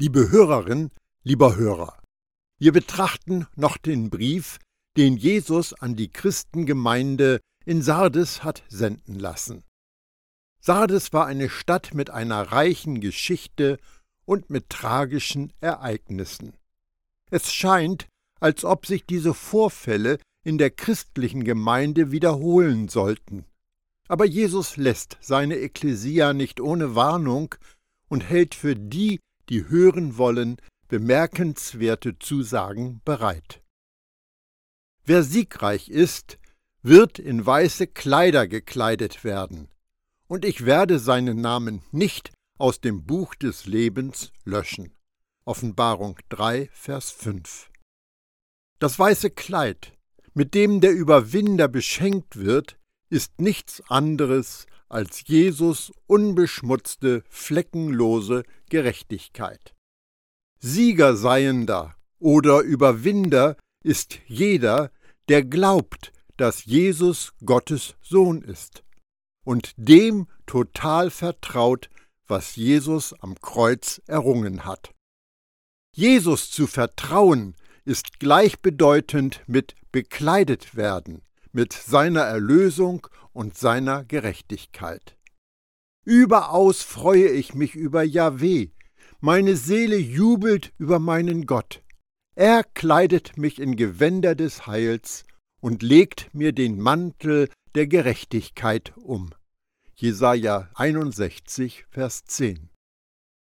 Liebe Hörerin, lieber Hörer, wir betrachten noch den Brief, den Jesus an die Christengemeinde in Sardes hat senden lassen. Sardes war eine Stadt mit einer reichen Geschichte und mit tragischen Ereignissen. Es scheint, als ob sich diese Vorfälle in der christlichen Gemeinde wiederholen sollten. Aber Jesus lässt seine Ekklesia nicht ohne Warnung und hält für die, die hören wollen, bemerkenswerte Zusagen bereit. Wer siegreich ist, wird in weiße Kleider gekleidet werden, und ich werde seinen Namen nicht aus dem Buch des Lebens löschen. Offenbarung 3, Vers 5. Das weiße Kleid, mit dem der Überwinder beschenkt wird, ist nichts anderes als Jesus unbeschmutzte, fleckenlose Gerechtigkeit. Siegerseiender oder Überwinder ist jeder, der glaubt, dass Jesus Gottes Sohn ist und dem total vertraut, was Jesus am Kreuz errungen hat. Jesus zu vertrauen ist gleichbedeutend mit bekleidet werden, mit seiner Erlösung und seiner Gerechtigkeit. Überaus freue ich mich über Jahweh, meine Seele jubelt über meinen Gott. Er kleidet mich in Gewänder des Heils und legt mir den Mantel der Gerechtigkeit um. Jesaja 61, Vers 10.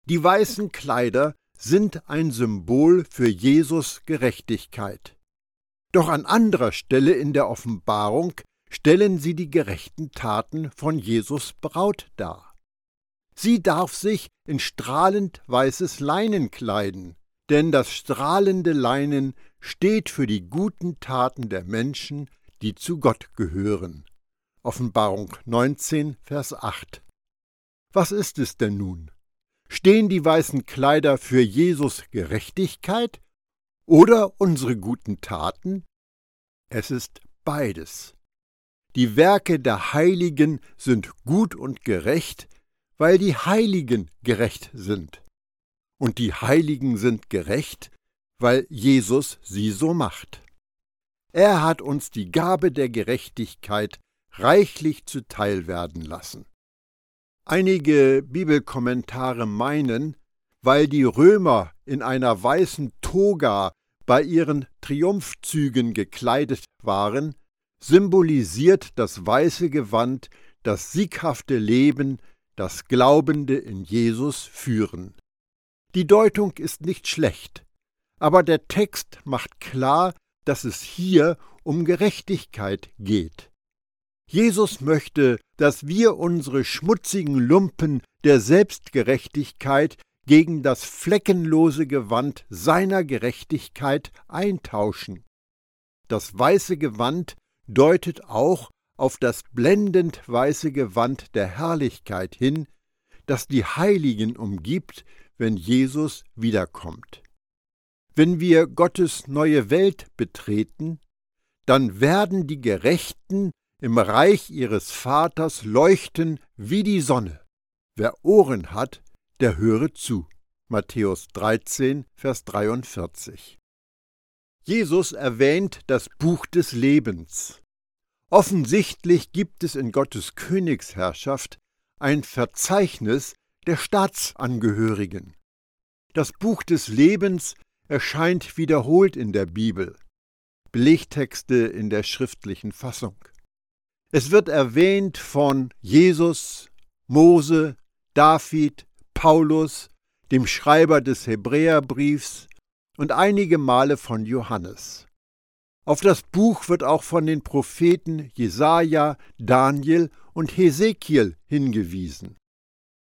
Die weißen Kleider sind ein Symbol für Jesus Gerechtigkeit. Doch an anderer Stelle in der Offenbarung stellen sie die gerechten Taten von Jesus Braut dar. Sie darf sich in strahlend weißes Leinen kleiden, denn das strahlende Leinen steht für die guten Taten der Menschen, die zu Gott gehören. Offenbarung 19, Vers 8. Was ist es denn nun? Stehen die weißen Kleider für Jesus Gerechtigkeit oder unsere guten Taten? Es ist beides. Die Werke der Heiligen sind gut und gerecht, weil die Heiligen gerecht sind. Und die Heiligen sind gerecht, weil Jesus sie so macht. Er hat uns die Gabe der Gerechtigkeit reichlich zuteil werden lassen. Einige Bibelkommentare meinen, weil die Römer in einer weißen Toga bei ihren Triumphzügen gekleidet waren, symbolisiert das weiße Gewand das sieghafte Leben, das Glaubende in Jesus führen. Die Deutung ist nicht schlecht, aber der Text macht klar, dass es hier um Gerechtigkeit geht. Jesus möchte, dass wir unsere schmutzigen Lumpen der Selbstgerechtigkeit gegen das fleckenlose Gewand seiner Gerechtigkeit eintauschen. Das weiße Gewand deutet auch auf das blendend weiße Gewand der Herrlichkeit hin, das die Heiligen umgibt, wenn Jesus wiederkommt. Wenn wir Gottes neue Welt betreten, dann werden die Gerechten im Reich ihres Vaters leuchten wie die Sonne. Wer Ohren hat, der höre zu. Matthäus 13, Vers 43. Jesus erwähnt das Buch des Lebens. Offensichtlich gibt es in Gottes Königsherrschaft ein Verzeichnis der Staatsangehörigen. Das Buch des Lebens erscheint wiederholt in der Bibel, Belegtexte in der schriftlichen Fassung. Es wird erwähnt von Jesus, Mose, David, Paulus, dem Schreiber des Hebräerbriefs und einige Male von Johannes. Auf das Buch wird auch von den Propheten Jesaja, Daniel und Hesekiel hingewiesen.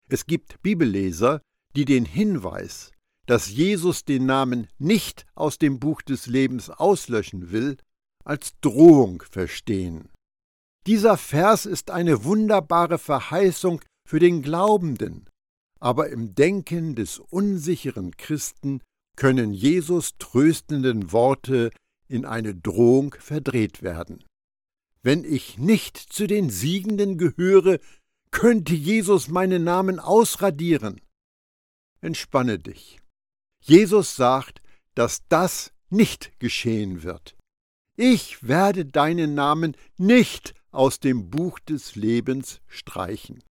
Es gibt Bibelleser, die den Hinweis, dass Jesus den Namen nicht aus dem Buch des Lebens auslöschen will, als Drohung verstehen. Dieser Vers ist eine wunderbare Verheißung für den Glaubenden, aber im Denken des unsicheren Christen können Jesus tröstenden Worte in eine Drohung verdreht werden. Wenn ich nicht zu den Siegenden gehöre, könnte Jesus meinen Namen ausradieren. Entspanne dich. Jesus sagt, dass das nicht geschehen wird. Ich werde deinen Namen nicht aus dem Buch des Lebens streichen.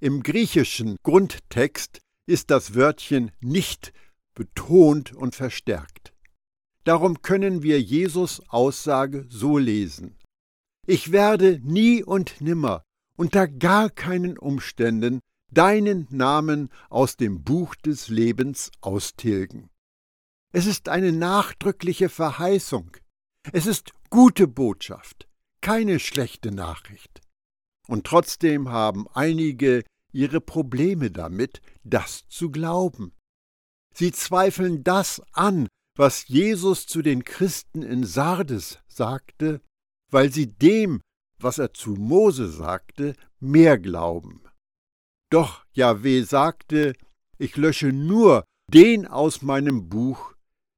Im griechischen Grundtext ist das Wörtchen nicht betont und verstärkt. Darum können wir Jesus Aussage so lesen. Ich werde nie und nimmer unter gar keinen Umständen deinen Namen aus dem Buch des Lebens austilgen. Es ist eine nachdrückliche Verheißung. Es ist gute Botschaft, keine schlechte Nachricht. Und trotzdem haben einige ihre Probleme damit, das zu glauben. Sie zweifeln das an, was Jesus zu den Christen in Sardes sagte, weil sie dem, was er zu Mose sagte, mehr glauben. Doch Jahweh sagte, ich lösche nur den aus meinem Buch,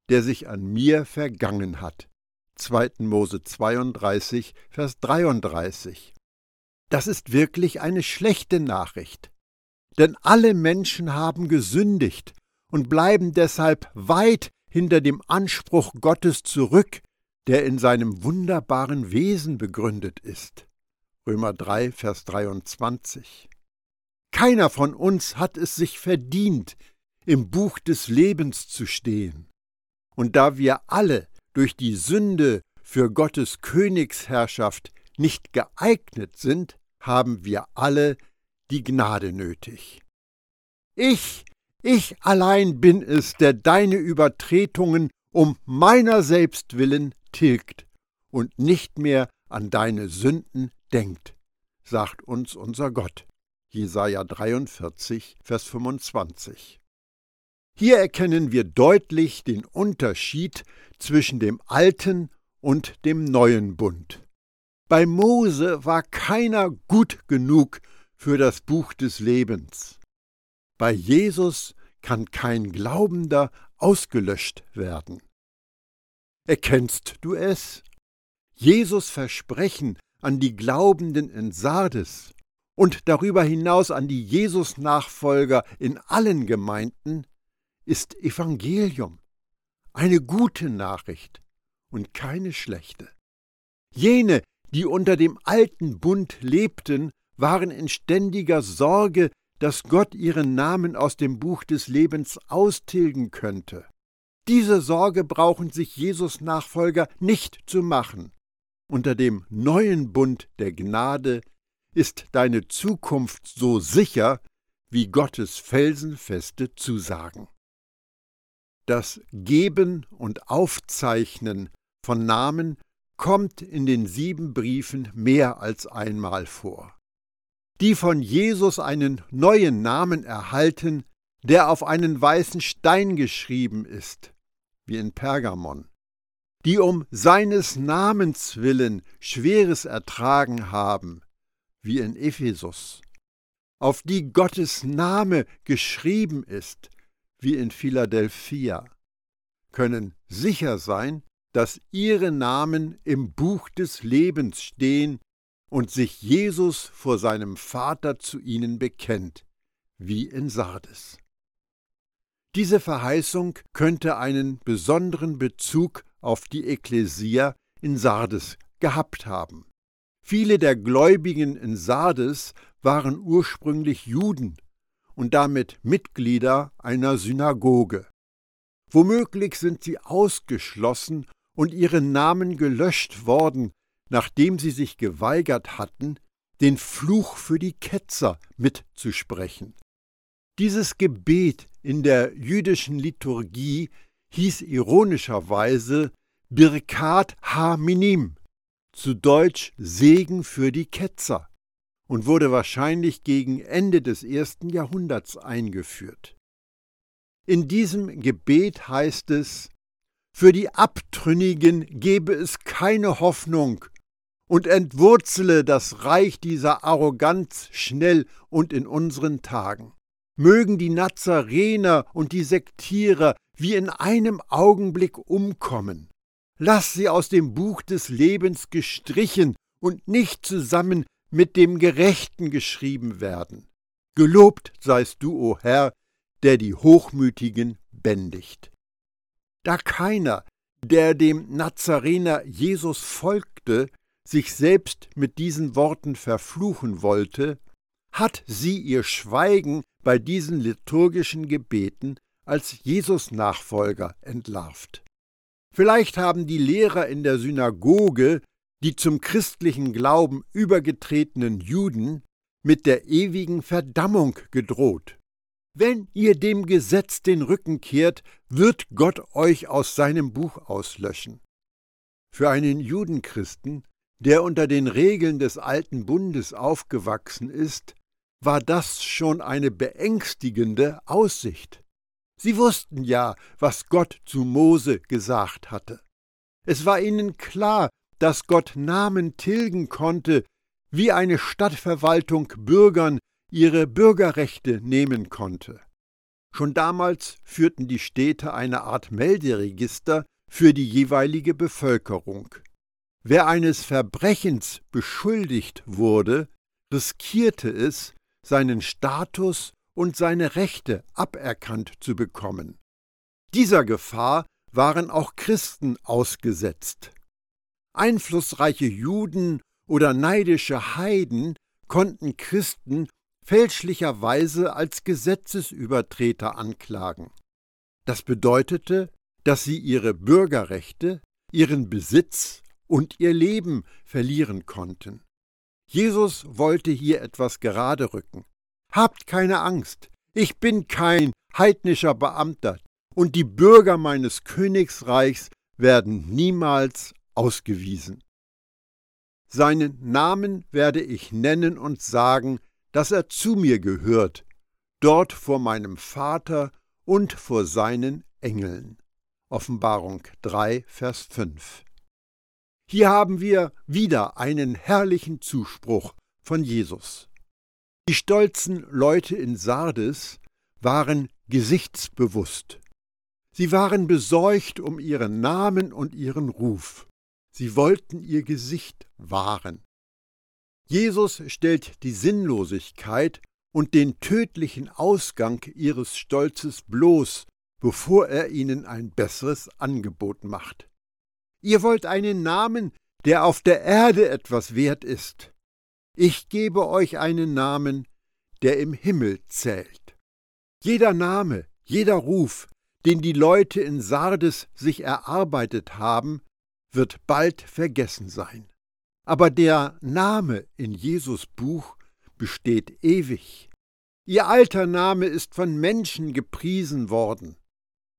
der sich an mir vergangen hat. 2. Mose 32, Vers 33. Das ist wirklich eine schlechte Nachricht. Denn alle Menschen haben gesündigt und bleiben deshalb weit hinter dem Anspruch Gottes zurück, der in seinem wunderbaren Wesen begründet ist. Römer 3, Vers 23. Keiner von uns hat es sich verdient, im Buch des Lebens zu stehen. Und da wir alle durch die Sünde für Gottes Königsherrschaft nicht geeignet sind, haben wir alle die Gnade nötig. Ich, ich allein bin es, der deine Übertretungen um meiner selbst willen tilgt und nicht mehr an deine Sünden denkt, sagt uns unser Gott. Jesaja 43, Vers 25. Hier erkennen wir deutlich den Unterschied zwischen dem alten und dem neuen Bund. Bei Mose war keiner gut genug für das Buch des Lebens. Bei Jesus kann kein Glaubender ausgelöscht werden. Erkennst du es? Jesus Versprechen an die Glaubenden in Sardes und darüber hinaus an die Jesus-Nachfolger in allen Gemeinden ist Evangelium, eine gute Nachricht und keine schlechte. Jene, die unter dem alten Bund lebten, waren in ständiger Sorge, dass Gott ihren Namen aus dem Buch des Lebens austilgen könnte. Diese Sorge brauchen sich Jesus Nachfolger nicht zu machen. Unter dem neuen Bund der Gnade ist deine Zukunft so sicher wie Gottes felsenfeste Zusagen. Das Geben und Aufzeichnen von Namen kommt in den sieben Briefen mehr als einmal vor. Die von Jesus einen neuen Namen erhalten, der auf einen weißen Stein geschrieben ist, wie in Pergamon, die um seines Namens willen Schweres ertragen haben, wie in Ephesus, auf die Gottes Name geschrieben ist, wie in Philadelphia, können sicher sein, dass ihre Namen im Buch des Lebens stehen und sich Jesus vor seinem Vater zu ihnen bekennt, wie in Sardes. Diese Verheißung könnte einen besonderen Bezug auf die Ekklesia in Sardes gehabt haben. Viele der Gläubigen in Sardes waren ursprünglich Juden und damit Mitglieder einer Synagoge. Womöglich sind sie ausgeschlossen und ihre Namen gelöscht worden, nachdem sie sich geweigert hatten, den Fluch für die Ketzer mitzusprechen. Dieses Gebet in der jüdischen Liturgie hieß ironischerweise Birkat ha-Minim, zu Deutsch Segen für die Ketzer, und wurde wahrscheinlich gegen Ende des ersten Jahrhunderts eingeführt. In diesem Gebet heißt es, für die Abtrünnigen gebe es keine Hoffnung und entwurzele das Reich dieser Arroganz schnell und in unseren Tagen. Mögen die Nazarener und die Sektierer wie in einem Augenblick umkommen. Lass sie aus dem Buch des Lebens gestrichen und nicht zusammen mit dem Gerechten geschrieben werden. Gelobt seist du, o Herr, der die Hochmütigen bändigt. da keiner, der dem Nazarener Jesus folgte, sich selbst mit diesen Worten verfluchen wollte, hat sie ihr Schweigen bei diesen liturgischen Gebeten als Jesus-Nachfolger entlarvt. Vielleicht haben die Lehrer in der Synagoge die zum christlichen Glauben übergetretenen Juden mit der ewigen Verdammung gedroht. Wenn ihr dem Gesetz den Rücken kehrt, wird Gott euch aus seinem Buch auslöschen. Für einen Judenchristen, der unter den Regeln des alten Bundes aufgewachsen ist, war das schon eine beängstigende Aussicht. Sie wussten ja, was Gott zu Mose gesagt hatte. Es war ihnen klar, dass Gott Namen tilgen konnte, wie eine Stadtverwaltung Bürgern ihre Bürgerrechte nehmen konnte. Schon damals führten die Städte eine Art Melderegister für die jeweilige Bevölkerung. Wer eines Verbrechens beschuldigt wurde, riskierte es, seinen Status und seine Rechte aberkannt zu bekommen. Dieser Gefahr waren auch Christen ausgesetzt. Einflussreiche Juden oder neidische Heiden konnten Christen fälschlicherweise als Gesetzesübertreter anklagen. Das bedeutete, dass sie ihre Bürgerrechte, ihren Besitz und ihr Leben verlieren konnten. Jesus wollte hier etwas gerade rücken. Habt keine Angst, ich bin kein heidnischer Beamter, und die Bürger meines Königsreichs werden niemals ausgewiesen. Seinen Namen werde ich nennen und sagen, dass er zu mir gehört, dort vor meinem Vater und vor seinen Engeln. Offenbarung 3, Vers 5. Hier haben wir wieder einen herrlichen Zuspruch von Jesus. Die stolzen Leute in Sardes waren gesichtsbewusst. Sie waren besorgt um ihren Namen und ihren Ruf. Sie wollten ihr Gesicht wahren. Jesus stellt die Sinnlosigkeit und den tödlichen Ausgang ihres Stolzes bloß, bevor er ihnen ein besseres Angebot macht. Ihr wollt einen Namen, der auf der Erde etwas wert ist. Ich gebe euch einen Namen, der im Himmel zählt. Jeder Name, jeder Ruf, den die Leute in Sardes sich erarbeitet haben, wird bald vergessen sein. Aber der Name in Jesus Buch besteht ewig. Ihr alter Name ist von Menschen gepriesen worden,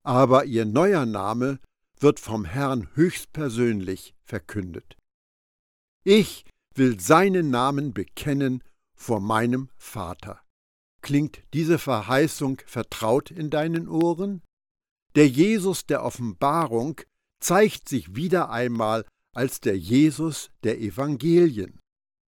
aber ihr neuer Name wird vom Herrn höchstpersönlich verkündet. Ich will seinen Namen bekennen vor meinem Vater. Klingt diese Verheißung vertraut in deinen Ohren? Der Jesus der Offenbarung zeigt sich wieder einmal als der Jesus der Evangelien.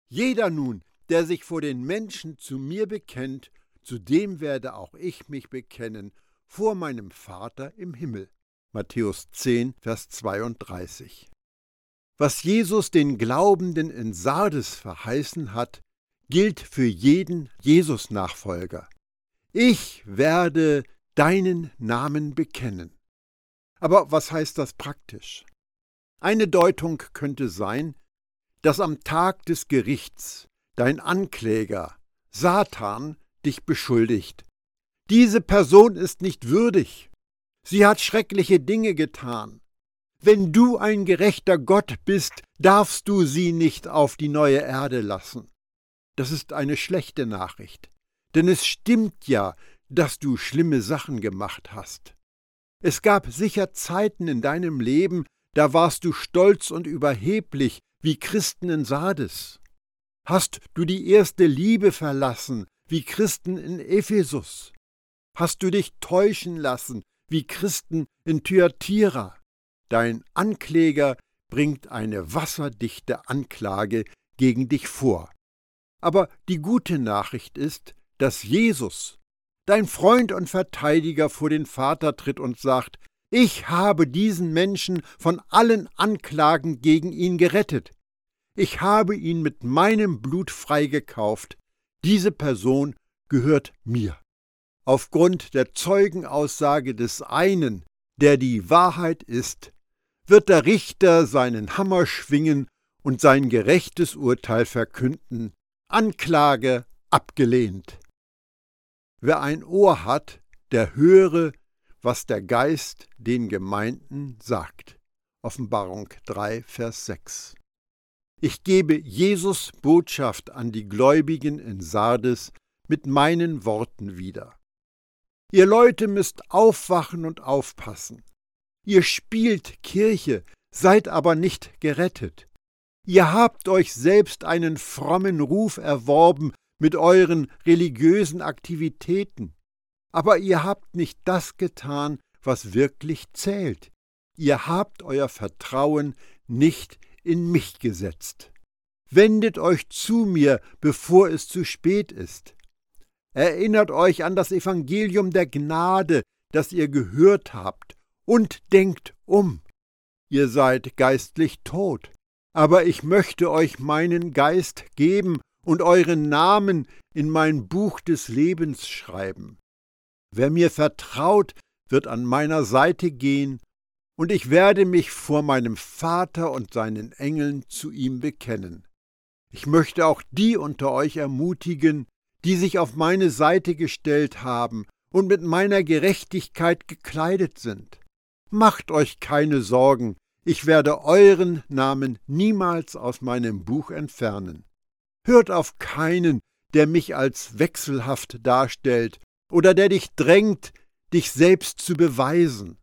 Jeder nun, der sich vor den Menschen zu mir bekennt, zu dem werde auch ich mich bekennen vor meinem Vater im Himmel. Matthäus 10, Vers 32. Was Jesus den Glaubenden in Sardes verheißen hat, gilt für jeden Jesus-Nachfolger. Ich werde deinen Namen bekennen. Aber was heißt das praktisch? Eine Deutung könnte sein, dass am Tag des Gerichts dein Ankläger, Satan, dich beschuldigt. Diese Person ist nicht würdig. Sie hat schreckliche Dinge getan. Wenn du ein gerechter Gott bist, darfst du sie nicht auf die neue Erde lassen. Das ist eine schlechte Nachricht. Denn es stimmt ja, dass du schlimme Sachen gemacht hast. Es gab sicher Zeiten in deinem Leben, da warst du stolz und überheblich wie Christen in Sardes. Hast du die erste Liebe verlassen, wie Christen in Ephesus? Hast du dich täuschen lassen, wie Christen in Thyatira? Dein Ankläger bringt eine wasserdichte Anklage gegen dich vor. Aber die gute Nachricht ist, dass Jesus, dein Freund und Verteidiger, vor den Vater tritt und sagt, ich habe diesen Menschen von allen Anklagen gegen ihn gerettet. Ich habe ihn mit meinem Blut freigekauft. Diese Person gehört mir. Aufgrund der Zeugenaussage des einen, der die Wahrheit ist, wird der Richter seinen Hammer schwingen und sein gerechtes Urteil verkünden. Anklage abgelehnt. Wer ein Ohr hat, der höre, was der Geist den Gemeinden sagt. Offenbarung 3, Vers 6. Ich gebe Jesus Botschaft an die Gläubigen in Sardes mit meinen Worten wieder. Ihr Leute müsst aufwachen und aufpassen. Ihr spielt Kirche, seid aber nicht gerettet. Ihr habt euch selbst einen frommen Ruf erworben mit euren religiösen Aktivitäten, aber ihr habt nicht das getan, was wirklich zählt. Ihr habt euer Vertrauen nicht in mich gesetzt. Wendet euch zu mir, bevor es zu spät ist. Erinnert euch an das Evangelium der Gnade, das ihr gehört habt, und denkt um. Ihr seid geistlich tot, aber ich möchte euch meinen Geist geben und euren Namen in mein Buch des Lebens schreiben. Wer mir vertraut, wird an meiner Seite gehen, und ich werde mich vor meinem Vater und seinen Engeln zu ihm bekennen. Ich möchte auch die unter euch ermutigen, die sich auf meine Seite gestellt haben und mit meiner Gerechtigkeit gekleidet sind. Macht euch keine Sorgen, ich werde euren Namen niemals aus meinem Buch entfernen. Hört auf keinen, der mich als wechselhaft darstellt oder der dich drängt, dich selbst zu beweisen.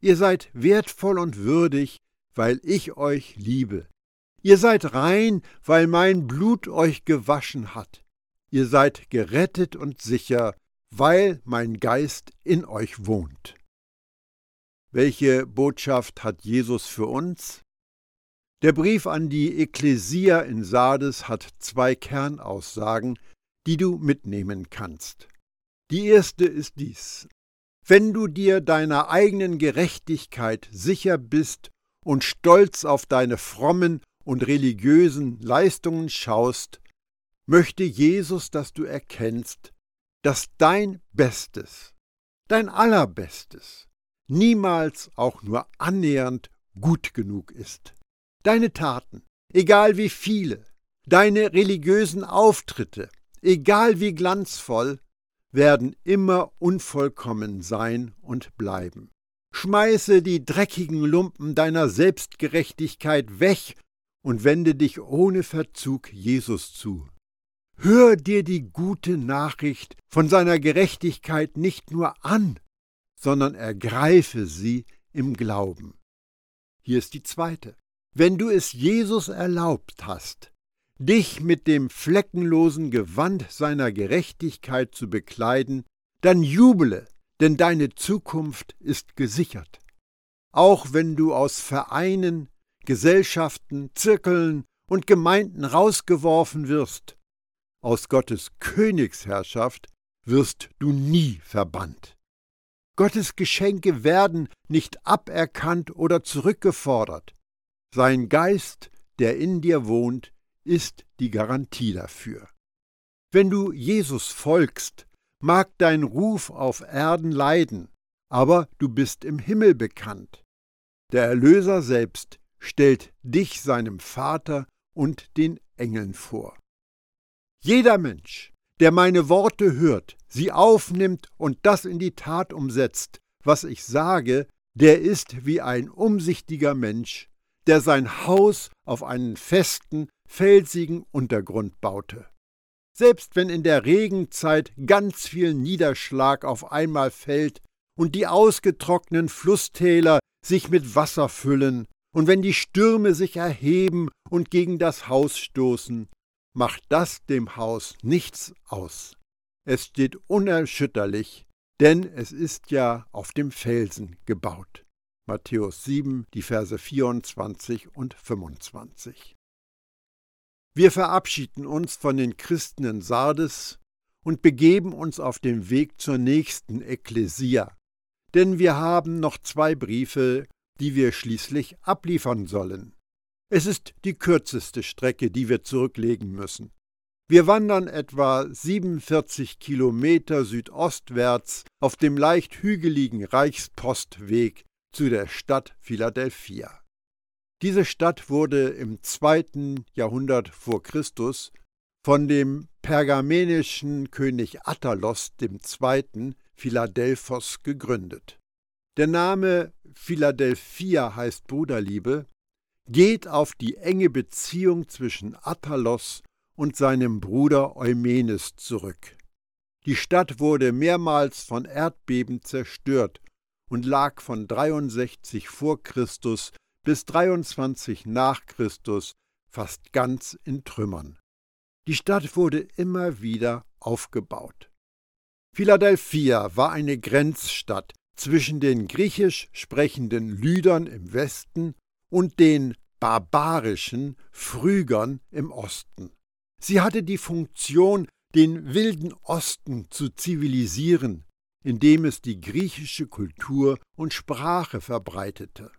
Ihr seid wertvoll und würdig, weil ich euch liebe. Ihr seid rein, weil mein Blut euch gewaschen hat. Ihr seid gerettet und sicher, weil mein Geist in euch wohnt. Welche Botschaft hat Jesus für uns? Der Brief an die Ekklesia in Sardes hat zwei Kernaussagen, die du mitnehmen kannst. Die erste ist dies. Wenn du dir deiner eigenen Gerechtigkeit sicher bist und stolz auf deine frommen und religiösen Leistungen schaust, möchte Jesus, dass du erkennst, dass dein Bestes, dein Allerbestes, niemals auch nur annähernd gut genug ist. Deine Taten, egal wie viele, deine religiösen Auftritte, egal wie glanzvoll, werden immer unvollkommen sein und bleiben. Schmeiße die dreckigen Lumpen deiner Selbstgerechtigkeit weg und wende dich ohne Verzug Jesus zu. Hör dir die gute Nachricht von seiner Gerechtigkeit nicht nur an, sondern ergreife sie im Glauben. Hier ist die zweite. Wenn du es Jesus erlaubt hast, dich mit dem fleckenlosen Gewand seiner Gerechtigkeit zu bekleiden, dann jubele, denn deine Zukunft ist gesichert. Auch wenn du aus Vereinen, Gesellschaften, Zirkeln und Gemeinden rausgeworfen wirst, aus Gottes Königsherrschaft wirst du nie verbannt. Gottes Geschenke werden nicht aberkannt oder zurückgefordert. Sein Geist, der in dir wohnt, ist die Garantie dafür. Wenn du Jesus folgst, mag dein Ruf auf Erden leiden, aber du bist im Himmel bekannt. Der Erlöser selbst stellt dich seinem Vater und den Engeln vor. Jeder Mensch, der meine Worte hört, sie aufnimmt und das in die Tat umsetzt, was ich sage, der ist wie ein umsichtiger Mensch, der sein Haus auf einen festen, felsigen Untergrund baute. Selbst wenn in der Regenzeit ganz viel Niederschlag auf einmal fällt und die ausgetrockneten Flusstäler sich mit Wasser füllen, und wenn die Stürme sich erheben und gegen das Haus stoßen, macht das dem Haus nichts aus. Es steht unerschütterlich, denn es ist ja auf dem Felsen gebaut. Matthäus 7, die Verse 24 und 25. Wir verabschieden uns von den Christen in Sardes und begeben uns auf den Weg zur nächsten Ekklesia, denn wir haben noch zwei Briefe, die wir schließlich abliefern sollen. Es ist die kürzeste Strecke, die wir zurücklegen müssen. Wir wandern etwa 47 Kilometer südostwärts auf dem leicht hügeligen Reichspostweg zu der Stadt Philadelphia. Diese Stadt wurde im zweiten Jahrhundert vor Christus von dem pergamenischen König Attalos II. Philadelphos gegründet. Der Name Philadelphia heißt Bruderliebe, geht auf die enge Beziehung zwischen Attalos und seinem Bruder Eumenes zurück. Die Stadt wurde mehrmals von Erdbeben zerstört und lag von 63 vor Christus bis 23 nach Christus fast ganz in Trümmern. Die Stadt wurde immer wieder aufgebaut. Philadelphia war eine Grenzstadt zwischen den griechisch sprechenden Lydern im Westen und den barbarischen Phrygern im Osten. Sie hatte die Funktion, den wilden Osten zu zivilisieren, indem es die griechische Kultur und Sprache verbreitete.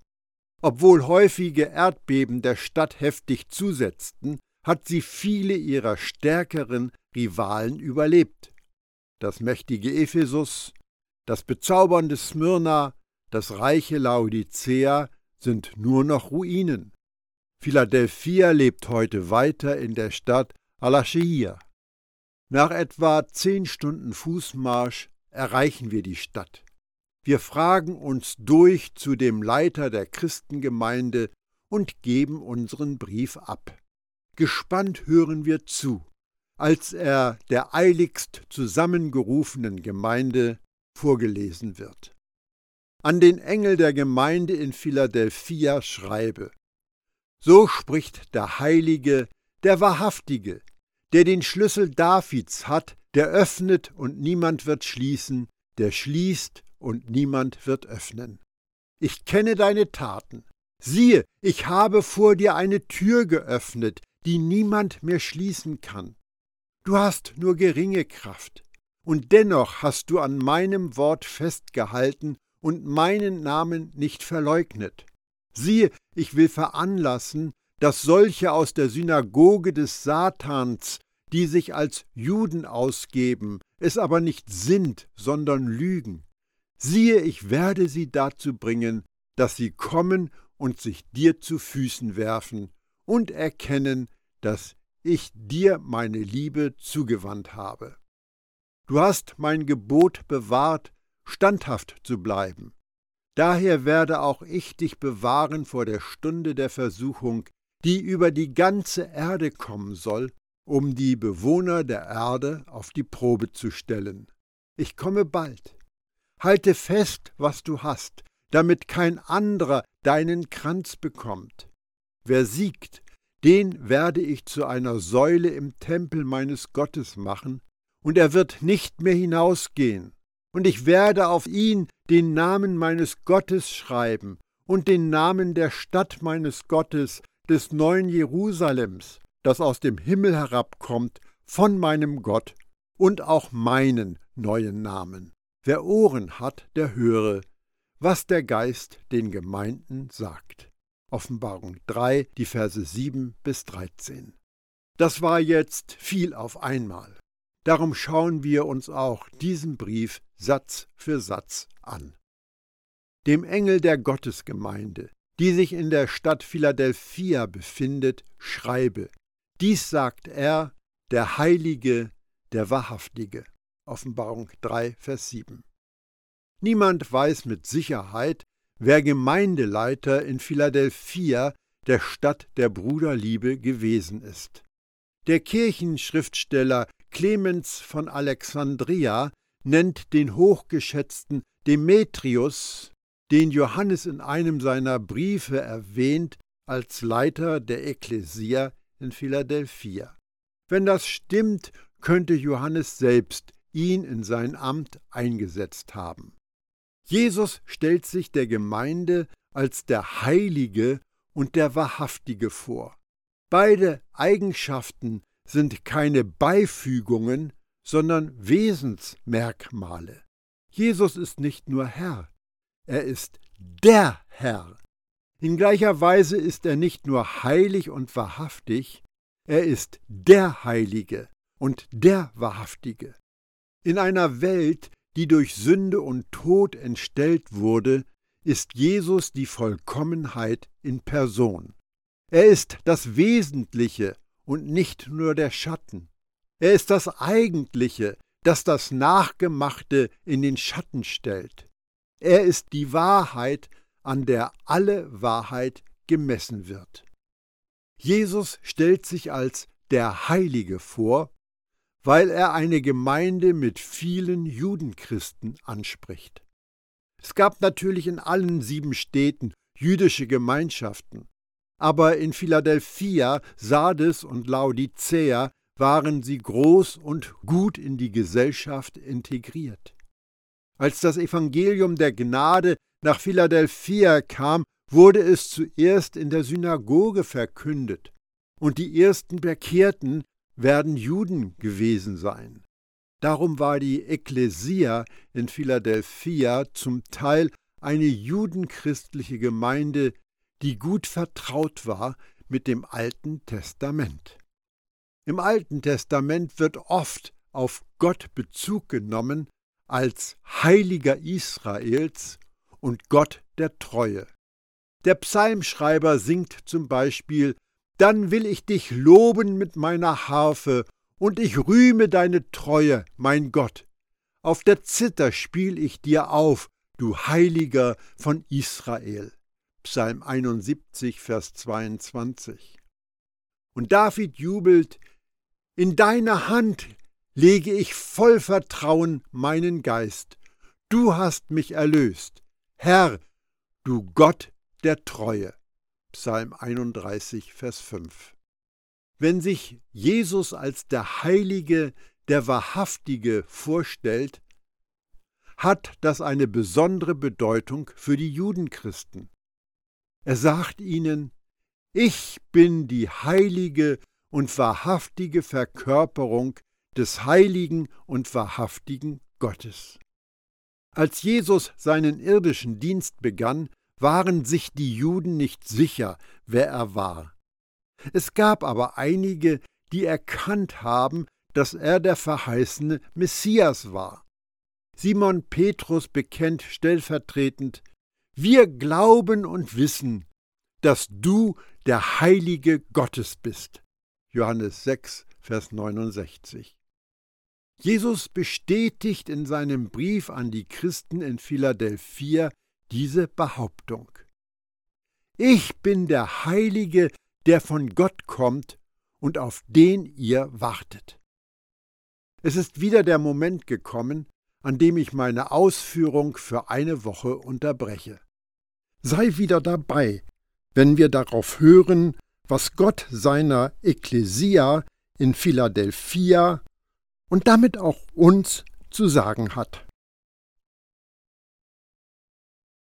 Obwohl häufige Erdbeben der Stadt heftig zusetzten, hat sie viele ihrer stärkeren Rivalen überlebt. Das mächtige Ephesus, das bezaubernde Smyrna, das reiche Laodicea sind nur noch Ruinen. Philadelphia lebt heute weiter in der Stadt Al-Ashir. Nach etwa zehn Stunden Fußmarsch erreichen wir die Stadt. Wir fragen uns durch zu dem Leiter der Christengemeinde und geben unseren Brief ab. Gespannt hören wir zu, als er der eiligst zusammengerufenen Gemeinde vorgelesen wird. An den Engel der Gemeinde in Philadelphia schreibe, so spricht der Heilige, der Wahrhaftige, der den Schlüssel Davids hat, der öffnet und niemand wird schließen, der schließt und niemand wird öffnen. Ich kenne deine Taten. Siehe, ich habe vor dir eine Tür geöffnet, die niemand mehr schließen kann. Du hast nur geringe Kraft, und dennoch hast du an meinem Wort festgehalten und meinen Namen nicht verleugnet. Siehe, ich will veranlassen, dass solche aus der Synagoge des Satans, die sich als Juden ausgeben, es aber nicht sind, sondern lügen. Siehe, ich werde sie dazu bringen, dass sie kommen und sich dir zu Füßen werfen und erkennen, dass ich dir meine Liebe zugewandt habe. Du hast mein Gebot bewahrt, standhaft zu bleiben. Daher werde auch ich dich bewahren vor der Stunde der Versuchung, die über die ganze Erde kommen soll, um die Bewohner der Erde auf die Probe zu stellen. Ich komme bald. Halte fest, was du hast, damit kein anderer deinen Kranz bekommt. Wer siegt, den werde ich zu einer Säule im Tempel meines Gottes machen, und er wird nicht mehr hinausgehen und ich werde auf ihn den Namen meines Gottes schreiben und den Namen der Stadt meines Gottes, des neuen Jerusalems, das aus dem Himmel herabkommt, von meinem Gott, und auch meinen neuen Namen. Wer Ohren hat, der höre, was der Geist den Gemeinden sagt. Offenbarung 3, die Verse 7 bis 13. Das war jetzt viel auf einmal. Darum schauen wir uns auch diesen Brief Satz für Satz an. Dem Engel der Gottesgemeinde, die sich in der Stadt Philadelphia befindet, schreibe. Dies sagt er, der Heilige, der Wahrhaftige. Offenbarung 3, Vers 7. Niemand weiß mit Sicherheit, wer Gemeindeleiter in Philadelphia, der Stadt der Bruderliebe, gewesen ist. Der Kirchenschriftsteller Clemens von Alexandria nennt den hochgeschätzten Demetrius, den Johannes in einem seiner Briefe erwähnt, als Leiter der Ekklesia in Philadelphia. Wenn das stimmt, könnte Johannes selbst ihn in sein Amt eingesetzt haben. Jesus stellt sich der Gemeinde als der Heilige und der Wahrhaftige vor. Beide Eigenschaften sind keine Beifügungen, sondern Wesensmerkmale. Jesus ist nicht nur Herr, er ist der Herr. In gleicher Weise ist er nicht nur heilig und wahrhaftig, er ist der Heilige und der Wahrhaftige. In einer Welt, die durch Sünde und Tod entstellt wurde, ist Jesus die Vollkommenheit in Person. Er ist das Wesentliche und nicht nur der Schatten. Er ist das Eigentliche, das das Nachgemachte in den Schatten stellt. Er ist die Wahrheit, an der alle Wahrheit gemessen wird. Jesus stellt sich als der Heilige vor, weil er eine Gemeinde mit vielen Judenchristen anspricht. Es gab natürlich in allen sieben Städten jüdische Gemeinschaften, aber in Philadelphia, Sardes und Laodicea waren sie groß und gut in die Gesellschaft integriert. Als das Evangelium der Gnade nach Philadelphia kam, wurde es zuerst in der Synagoge verkündet, und die ersten Bekehrten werden Juden gewesen sein. Darum war die Ekklesia in Philadelphia zum Teil eine judenchristliche Gemeinde, die gut vertraut war mit dem Alten Testament. Im Alten Testament wird oft auf Gott Bezug genommen als Heiliger Israels und Gott der Treue. Der Psalmschreiber singt zum Beispiel Dann will ich dich loben mit meiner Harfe und ich rühme deine Treue, mein Gott. Auf der Zither spiel ich dir auf, du Heiliger von Israel. Psalm 71, Vers 22. Und David jubelt, In deine Hand lege ich voll Vertrauen meinen Geist. Du hast mich erlöst. Herr, du Gott der Treue. Psalm 31, Vers 5. Wenn sich Jesus als der Heilige, der Wahrhaftige vorstellt, hat das eine besondere Bedeutung für die Judenchristen. Er sagt ihnen, ich bin die heilige und wahrhaftige Verkörperung des heiligen und wahrhaftigen Gottes. Als Jesus seinen irdischen Dienst begann, waren sich die Juden nicht sicher, wer er war. Es gab aber einige, die erkannt haben, dass er der verheißene Messias war. Simon Petrus bekennt stellvertretend Wir glauben und wissen, dass du der Heilige Gottes bist. Johannes 6, Vers 69. Jesus bestätigt in seinem Brief an die Christen in Philadelphia diese Behauptung. Ich bin der Heilige, der von Gott kommt und auf den ihr wartet. Es ist wieder der Moment gekommen, an dem ich meine Ausführung für eine Woche unterbreche. Sei wieder dabei, wenn wir darauf hören, was Gott seiner Ekklesia in Philadelphia und damit auch uns zu sagen hat.